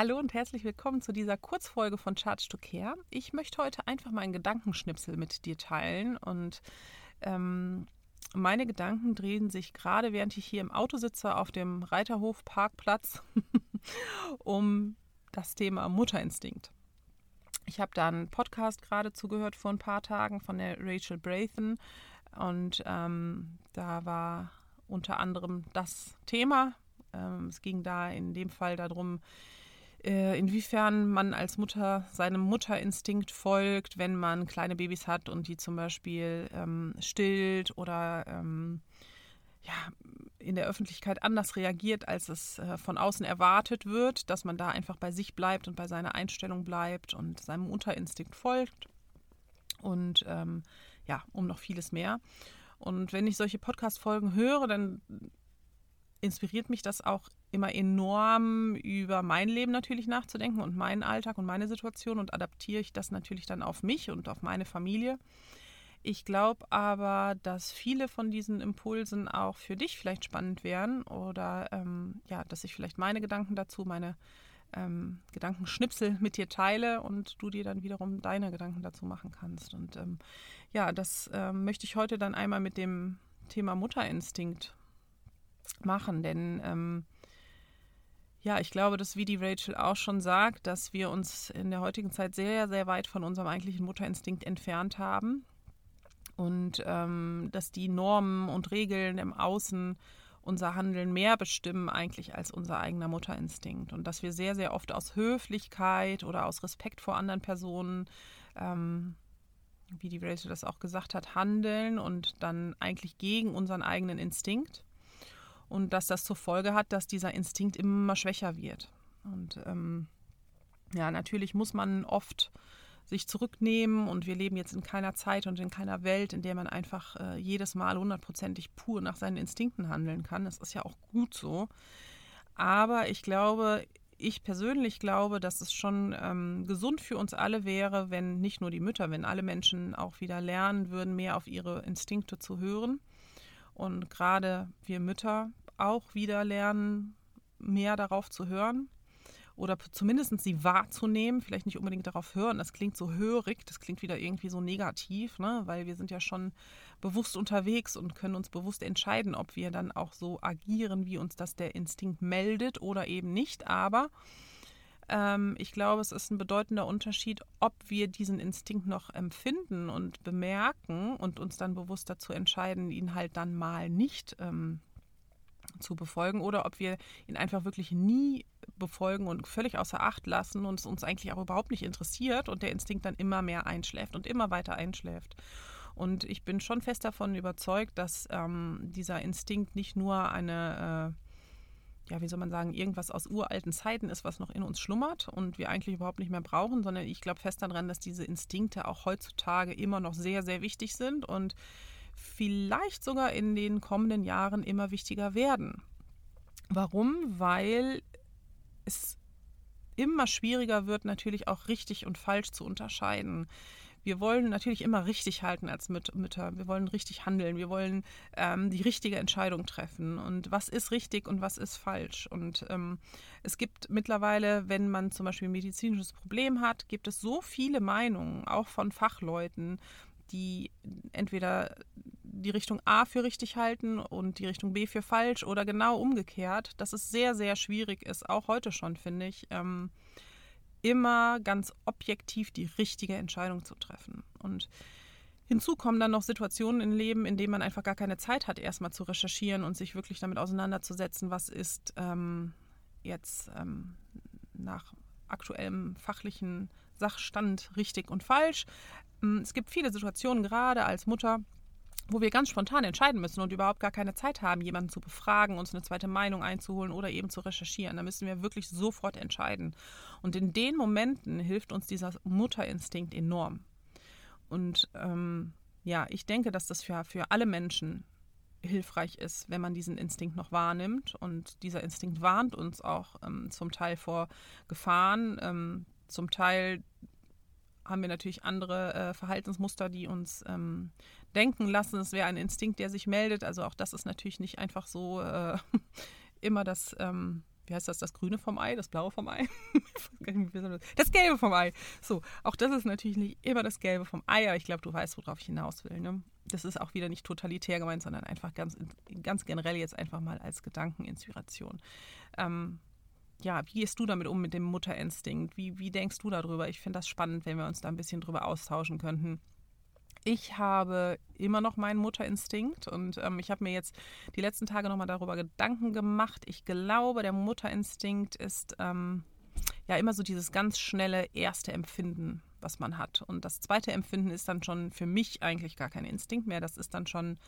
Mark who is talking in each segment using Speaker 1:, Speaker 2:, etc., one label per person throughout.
Speaker 1: Hallo und herzlich willkommen zu dieser Kurzfolge von Charge to Care. Ich möchte heute einfach mal einen Gedankenschnipsel mit dir teilen und ähm, meine Gedanken drehen sich gerade, während ich hier im Auto sitze auf dem Reiterhof Parkplatz, um das Thema Mutterinstinkt. Ich habe da einen Podcast gerade zugehört vor ein paar Tagen von der Rachel Brathen und ähm, da war unter anderem das Thema. Ähm, es ging da in dem Fall darum, inwiefern man als Mutter seinem Mutterinstinkt folgt, wenn man kleine Babys hat und die zum Beispiel ähm, stillt oder ähm, ja, in der Öffentlichkeit anders reagiert, als es äh, von außen erwartet wird, dass man da einfach bei sich bleibt und bei seiner Einstellung bleibt und seinem Mutterinstinkt folgt. Und ähm, ja, um noch vieles mehr. Und wenn ich solche Podcast-Folgen höre, dann inspiriert mich das auch immer enorm über mein Leben natürlich nachzudenken und meinen Alltag und meine Situation und adaptiere ich das natürlich dann auf mich und auf meine Familie. Ich glaube aber, dass viele von diesen Impulsen auch für dich vielleicht spannend wären oder ähm, ja, dass ich vielleicht meine Gedanken dazu, meine ähm, Gedankenschnipsel mit dir teile und du dir dann wiederum deine Gedanken dazu machen kannst. Und ähm, ja, das ähm, möchte ich heute dann einmal mit dem Thema Mutterinstinkt machen, denn ähm, ja, ich glaube, dass wie die Rachel auch schon sagt, dass wir uns in der heutigen Zeit sehr, sehr weit von unserem eigentlichen Mutterinstinkt entfernt haben und ähm, dass die Normen und Regeln im Außen unser Handeln mehr bestimmen eigentlich als unser eigener Mutterinstinkt und dass wir sehr, sehr oft aus Höflichkeit oder aus Respekt vor anderen Personen, ähm, wie die Rachel das auch gesagt hat, handeln und dann eigentlich gegen unseren eigenen Instinkt und dass das zur Folge hat, dass dieser Instinkt immer schwächer wird. Und ähm, ja, natürlich muss man oft sich zurücknehmen und wir leben jetzt in keiner Zeit und in keiner Welt, in der man einfach äh, jedes Mal hundertprozentig pur nach seinen Instinkten handeln kann. Das ist ja auch gut so. Aber ich glaube, ich persönlich glaube, dass es schon ähm, gesund für uns alle wäre, wenn nicht nur die Mütter, wenn alle Menschen auch wieder lernen würden, mehr auf ihre Instinkte zu hören und gerade wir Mütter auch wieder lernen, mehr darauf zu hören oder zumindest sie wahrzunehmen, vielleicht nicht unbedingt darauf hören. Das klingt so hörig, das klingt wieder irgendwie so negativ, ne? weil wir sind ja schon bewusst unterwegs und können uns bewusst entscheiden, ob wir dann auch so agieren, wie uns das der Instinkt meldet oder eben nicht. Aber ähm, ich glaube, es ist ein bedeutender Unterschied, ob wir diesen Instinkt noch empfinden und bemerken und uns dann bewusst dazu entscheiden, ihn halt dann mal nicht ähm, zu befolgen oder ob wir ihn einfach wirklich nie befolgen und völlig außer Acht lassen und es uns eigentlich auch überhaupt nicht interessiert und der Instinkt dann immer mehr einschläft und immer weiter einschläft. Und ich bin schon fest davon überzeugt, dass ähm, dieser Instinkt nicht nur eine äh, ja, wie soll man sagen, irgendwas aus uralten Zeiten ist, was noch in uns schlummert und wir eigentlich überhaupt nicht mehr brauchen, sondern ich glaube fest daran, dass diese Instinkte auch heutzutage immer noch sehr, sehr wichtig sind und vielleicht sogar in den kommenden Jahren immer wichtiger werden. Warum? Weil es immer schwieriger wird, natürlich auch richtig und falsch zu unterscheiden wir wollen natürlich immer richtig halten als Mütter. Wir wollen richtig handeln. Wir wollen ähm, die richtige Entscheidung treffen. Und was ist richtig und was ist falsch? Und ähm, es gibt mittlerweile, wenn man zum Beispiel ein medizinisches Problem hat, gibt es so viele Meinungen, auch von Fachleuten, die entweder die Richtung A für richtig halten und die Richtung B für falsch oder genau umgekehrt, dass es sehr, sehr schwierig ist, auch heute schon, finde ich, ähm, immer ganz objektiv die richtige Entscheidung zu treffen. Und hinzu kommen dann noch Situationen im Leben, in denen man einfach gar keine Zeit hat, erstmal zu recherchieren und sich wirklich damit auseinanderzusetzen, was ist ähm, jetzt ähm, nach aktuellem fachlichen Sachstand richtig und falsch. Ähm, es gibt viele Situationen, gerade als Mutter, wo wir ganz spontan entscheiden müssen und überhaupt gar keine Zeit haben, jemanden zu befragen, uns eine zweite Meinung einzuholen oder eben zu recherchieren. Da müssen wir wirklich sofort entscheiden. Und in den Momenten hilft uns dieser Mutterinstinkt enorm. Und ähm, ja, ich denke, dass das für, für alle Menschen hilfreich ist, wenn man diesen Instinkt noch wahrnimmt. Und dieser Instinkt warnt uns auch ähm, zum Teil vor Gefahren, ähm, zum Teil haben wir natürlich andere äh, Verhaltensmuster, die uns ähm, denken lassen, es wäre ein Instinkt, der sich meldet. Also auch das ist natürlich nicht einfach so äh, immer das, ähm, wie heißt das, das Grüne vom Ei, das Blaue vom Ei? das Gelbe vom Ei. So, auch das ist natürlich nicht immer das Gelbe vom Ei, aber ich glaube, du weißt, worauf ich hinaus will. Ne? Das ist auch wieder nicht totalitär gemeint, sondern einfach ganz, ganz generell jetzt einfach mal als Gedankeninspiration. Ähm, ja, wie gehst du damit um mit dem Mutterinstinkt? Wie, wie denkst du darüber? Ich finde das spannend, wenn wir uns da ein bisschen drüber austauschen könnten. Ich habe immer noch meinen Mutterinstinkt und ähm, ich habe mir jetzt die letzten Tage nochmal darüber Gedanken gemacht. Ich glaube, der Mutterinstinkt ist ähm, ja immer so dieses ganz schnelle erste Empfinden, was man hat. Und das zweite Empfinden ist dann schon für mich eigentlich gar kein Instinkt mehr. Das ist dann schon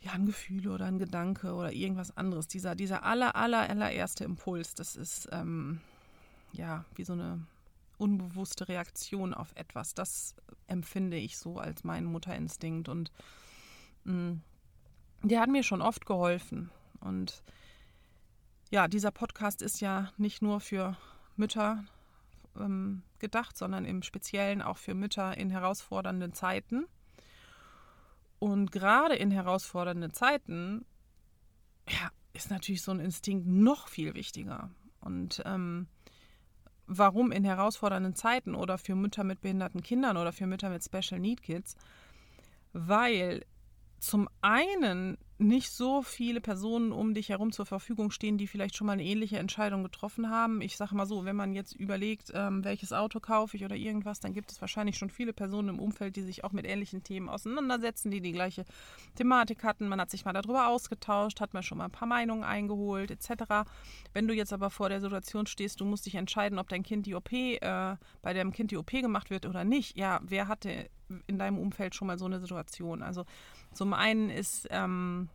Speaker 1: ja, ein Gefühl oder ein Gedanke oder irgendwas anderes. Dieser, dieser aller, aller, allererste Impuls, das ist ähm, ja wie so eine unbewusste Reaktion auf etwas. Das empfinde ich so als meinen Mutterinstinkt und mh, mm, der hat mir schon oft geholfen. Und ja, dieser Podcast ist ja nicht nur für Mütter ähm, gedacht, sondern im Speziellen auch für Mütter in herausfordernden Zeiten. Und gerade in herausfordernden Zeiten ja, ist natürlich so ein Instinkt noch viel wichtiger. Und ähm, warum in herausfordernden Zeiten oder für Mütter mit behinderten Kindern oder für Mütter mit Special Need Kids? Weil zum einen nicht so viele Personen um dich herum zur Verfügung stehen, die vielleicht schon mal eine ähnliche Entscheidung getroffen haben. Ich sage mal so, wenn man jetzt überlegt, ähm, welches Auto kaufe ich oder irgendwas, dann gibt es wahrscheinlich schon viele Personen im Umfeld, die sich auch mit ähnlichen Themen auseinandersetzen, die die gleiche Thematik hatten. Man hat sich mal darüber ausgetauscht, hat mal schon mal ein paar Meinungen eingeholt etc. Wenn du jetzt aber vor der Situation stehst, du musst dich entscheiden, ob dein Kind die OP, äh, bei deinem Kind die OP gemacht wird oder nicht. Ja, wer hatte in deinem Umfeld schon mal so eine Situation? Also zum einen ist ähm,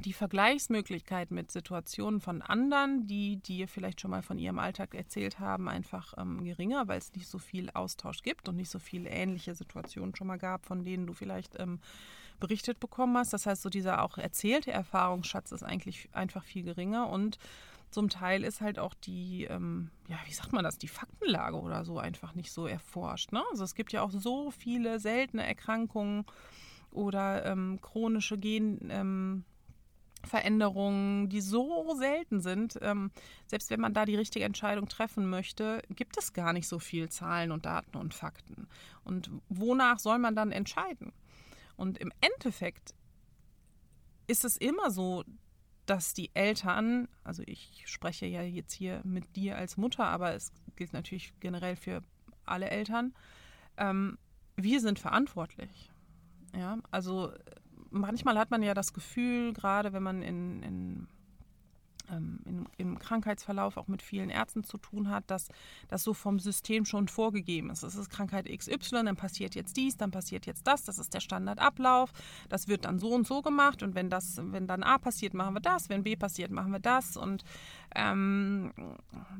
Speaker 1: die Vergleichsmöglichkeit mit Situationen von anderen, die dir vielleicht schon mal von ihrem Alltag erzählt haben, einfach ähm, geringer, weil es nicht so viel Austausch gibt und nicht so viele ähnliche Situationen schon mal gab, von denen du vielleicht ähm, berichtet bekommen hast. Das heißt, so dieser auch erzählte Erfahrungsschatz ist eigentlich einfach viel geringer und zum Teil ist halt auch die, ähm, ja, wie sagt man das, die Faktenlage oder so einfach nicht so erforscht. Ne? Also es gibt ja auch so viele seltene Erkrankungen oder ähm, chronische Genveränderungen, ähm, die so selten sind. Ähm, selbst wenn man da die richtige Entscheidung treffen möchte, gibt es gar nicht so viel Zahlen und Daten und Fakten. Und wonach soll man dann entscheiden? Und im Endeffekt ist es immer so, dass die Eltern, also ich spreche ja jetzt hier mit dir als Mutter, aber es gilt natürlich generell für alle Eltern, ähm, wir sind verantwortlich. Ja, also manchmal hat man ja das Gefühl, gerade wenn man in, in ähm, in, im Krankheitsverlauf auch mit vielen Ärzten zu tun hat, dass das so vom System schon vorgegeben ist. Es ist Krankheit XY, dann passiert jetzt dies, dann passiert jetzt das, das ist der Standardablauf, das wird dann so und so gemacht und wenn das, wenn dann A passiert, machen wir das, wenn B passiert, machen wir das. Und ähm,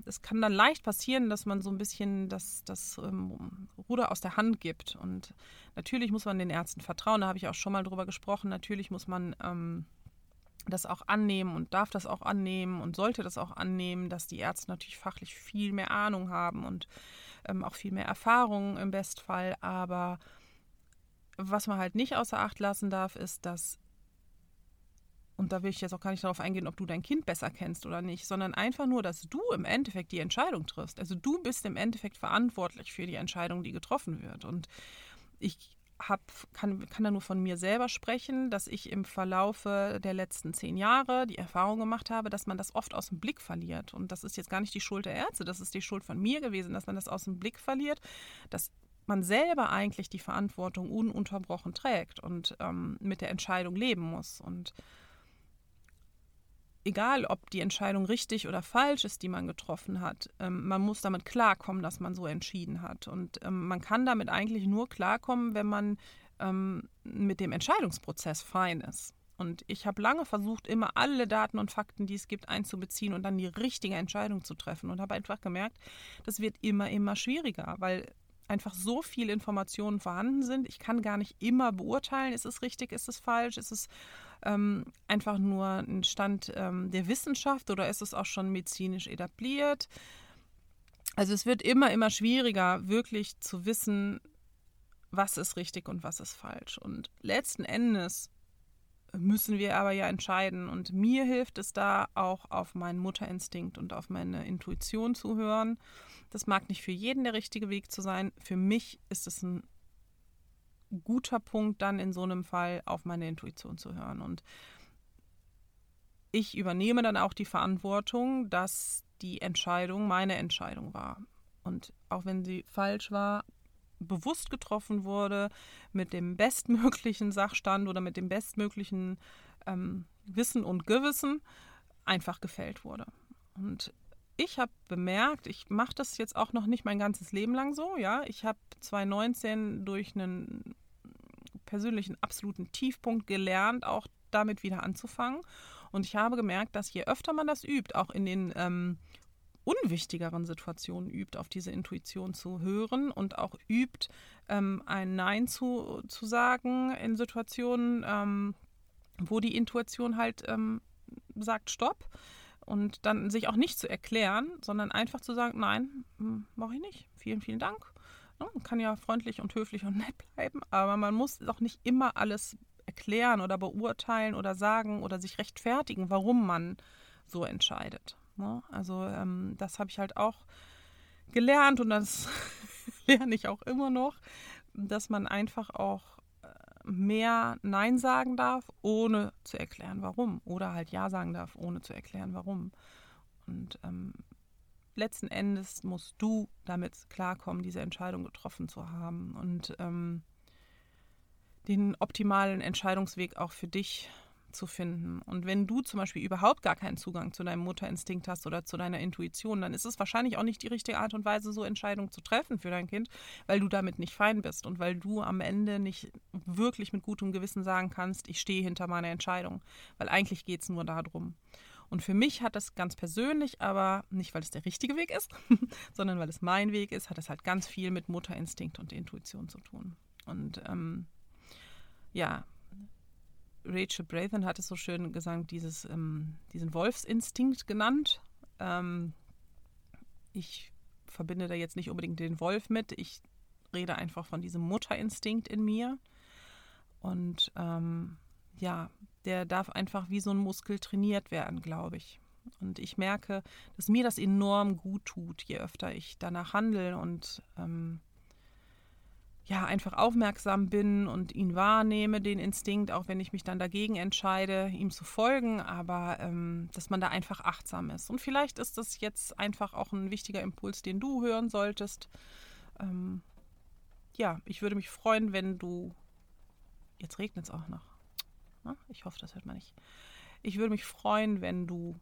Speaker 1: es kann dann leicht passieren, dass man so ein bisschen das, das ähm, Ruder aus der Hand gibt. Und natürlich muss man den Ärzten vertrauen, da habe ich auch schon mal drüber gesprochen, natürlich muss man ähm, das auch annehmen und darf das auch annehmen und sollte das auch annehmen, dass die Ärzte natürlich fachlich viel mehr Ahnung haben und ähm, auch viel mehr Erfahrung im Bestfall. Aber was man halt nicht außer Acht lassen darf, ist, dass, und da will ich jetzt auch gar nicht darauf eingehen, ob du dein Kind besser kennst oder nicht, sondern einfach nur, dass du im Endeffekt die Entscheidung triffst. Also du bist im Endeffekt verantwortlich für die Entscheidung, die getroffen wird. Und ich hab, kann, kann da nur von mir selber sprechen, dass ich im Verlaufe der letzten zehn Jahre die Erfahrung gemacht habe, dass man das oft aus dem Blick verliert. Und das ist jetzt gar nicht die Schuld der Ärzte, das ist die Schuld von mir gewesen, dass man das aus dem Blick verliert, dass man selber eigentlich die Verantwortung ununterbrochen trägt und ähm, mit der Entscheidung leben muss. Und egal ob die Entscheidung richtig oder falsch ist, die man getroffen hat, ähm, man muss damit klarkommen, dass man so entschieden hat. Und ähm, man kann damit eigentlich nur klarkommen, wenn man ähm, mit dem Entscheidungsprozess fein ist. Und ich habe lange versucht, immer alle Daten und Fakten, die es gibt, einzubeziehen und dann die richtige Entscheidung zu treffen. Und habe einfach gemerkt, das wird immer, immer schwieriger, weil einfach so viele Informationen vorhanden sind. Ich kann gar nicht immer beurteilen, ist es richtig, ist es falsch, ist es ähm, einfach nur ein Stand ähm, der Wissenschaft oder ist es auch schon medizinisch etabliert. Also es wird immer, immer schwieriger, wirklich zu wissen, was ist richtig und was ist falsch. Und letzten Endes müssen wir aber ja entscheiden. Und mir hilft es da auch auf meinen Mutterinstinkt und auf meine Intuition zu hören. Das mag nicht für jeden der richtige Weg zu sein. Für mich ist es ein guter Punkt, dann in so einem Fall auf meine Intuition zu hören. Und ich übernehme dann auch die Verantwortung, dass die Entscheidung meine Entscheidung war. Und auch wenn sie falsch war, bewusst getroffen wurde, mit dem bestmöglichen Sachstand oder mit dem bestmöglichen ähm, Wissen und Gewissen einfach gefällt wurde. Und ich habe bemerkt, ich mache das jetzt auch noch nicht mein ganzes Leben lang so, ja. Ich habe 2019 durch einen persönlichen absoluten Tiefpunkt gelernt, auch damit wieder anzufangen. Und ich habe gemerkt, dass je öfter man das übt, auch in den ähm, unwichtigeren Situationen übt, auf diese Intuition zu hören und auch übt, ähm, ein Nein zu, zu sagen in Situationen, ähm, wo die Intuition halt ähm, sagt Stopp und dann sich auch nicht zu erklären, sondern einfach zu sagen, nein, hm, mache ich nicht. Vielen, vielen Dank. Man kann ja freundlich und höflich und nett bleiben, aber man muss auch nicht immer alles erklären oder beurteilen oder sagen oder sich rechtfertigen, warum man so entscheidet. Ne? Also ähm, das habe ich halt auch gelernt und das lerne ich auch immer noch, dass man einfach auch äh, mehr Nein sagen darf, ohne zu erklären, warum. Oder halt Ja sagen darf, ohne zu erklären, warum. Und ähm, letzten Endes musst du damit klarkommen, diese Entscheidung getroffen zu haben und ähm, den optimalen Entscheidungsweg auch für dich zu finden. Und wenn du zum Beispiel überhaupt gar keinen Zugang zu deinem Mutterinstinkt hast oder zu deiner Intuition, dann ist es wahrscheinlich auch nicht die richtige Art und Weise, so Entscheidungen zu treffen für dein Kind, weil du damit nicht fein bist und weil du am Ende nicht wirklich mit gutem Gewissen sagen kannst, ich stehe hinter meiner Entscheidung. Weil eigentlich geht es nur darum. Und für mich hat das ganz persönlich, aber nicht, weil es der richtige Weg ist, sondern weil es mein Weg ist, hat es halt ganz viel mit Mutterinstinkt und Intuition zu tun. Und ähm, ja, Rachel Brathen hat es so schön gesagt, dieses, ähm, diesen Wolfsinstinkt genannt. Ähm, ich verbinde da jetzt nicht unbedingt den Wolf mit. Ich rede einfach von diesem Mutterinstinkt in mir. Und ähm, ja, der darf einfach wie so ein Muskel trainiert werden, glaube ich. Und ich merke, dass mir das enorm gut tut, je öfter ich danach handle und ähm, ja, einfach aufmerksam bin und ihn wahrnehme, den Instinkt, auch wenn ich mich dann dagegen entscheide, ihm zu folgen, aber ähm, dass man da einfach achtsam ist. Und vielleicht ist das jetzt einfach auch ein wichtiger Impuls, den du hören solltest. Ähm, ja, ich würde mich freuen, wenn du. Jetzt regnet es auch noch. Na, ich hoffe, das hört man nicht. Ich würde mich freuen, wenn du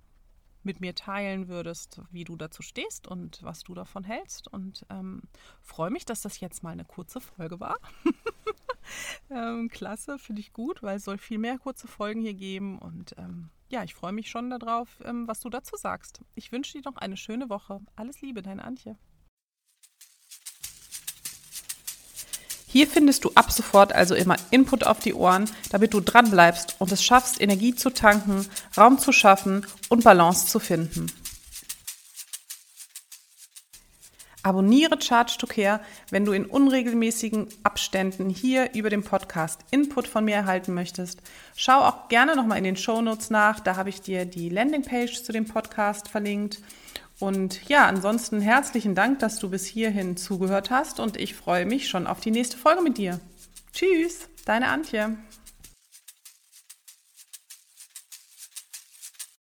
Speaker 1: mit mir teilen würdest, wie du dazu stehst und was du davon hältst. Und ähm, freue mich, dass das jetzt mal eine kurze Folge war. ähm, klasse, finde ich gut, weil es soll viel mehr kurze Folgen hier geben. Und ähm, ja, ich freue mich schon darauf, ähm, was du dazu sagst. Ich wünsche dir noch eine schöne Woche. Alles Liebe, deine Antje. Hier findest du ab sofort also immer Input auf die Ohren, damit du dran bleibst und es schaffst, Energie zu tanken, Raum zu schaffen und Balance zu finden. Abonniere Charge to Care, wenn du in unregelmäßigen Abständen hier über den Podcast Input von mir erhalten möchtest. Schau auch gerne nochmal in den Show Notes nach, da habe ich dir die Landingpage zu dem Podcast verlinkt. Und ja, ansonsten herzlichen Dank, dass du bis hierhin zugehört hast und ich freue mich schon auf die nächste Folge mit dir. Tschüss, deine Antje.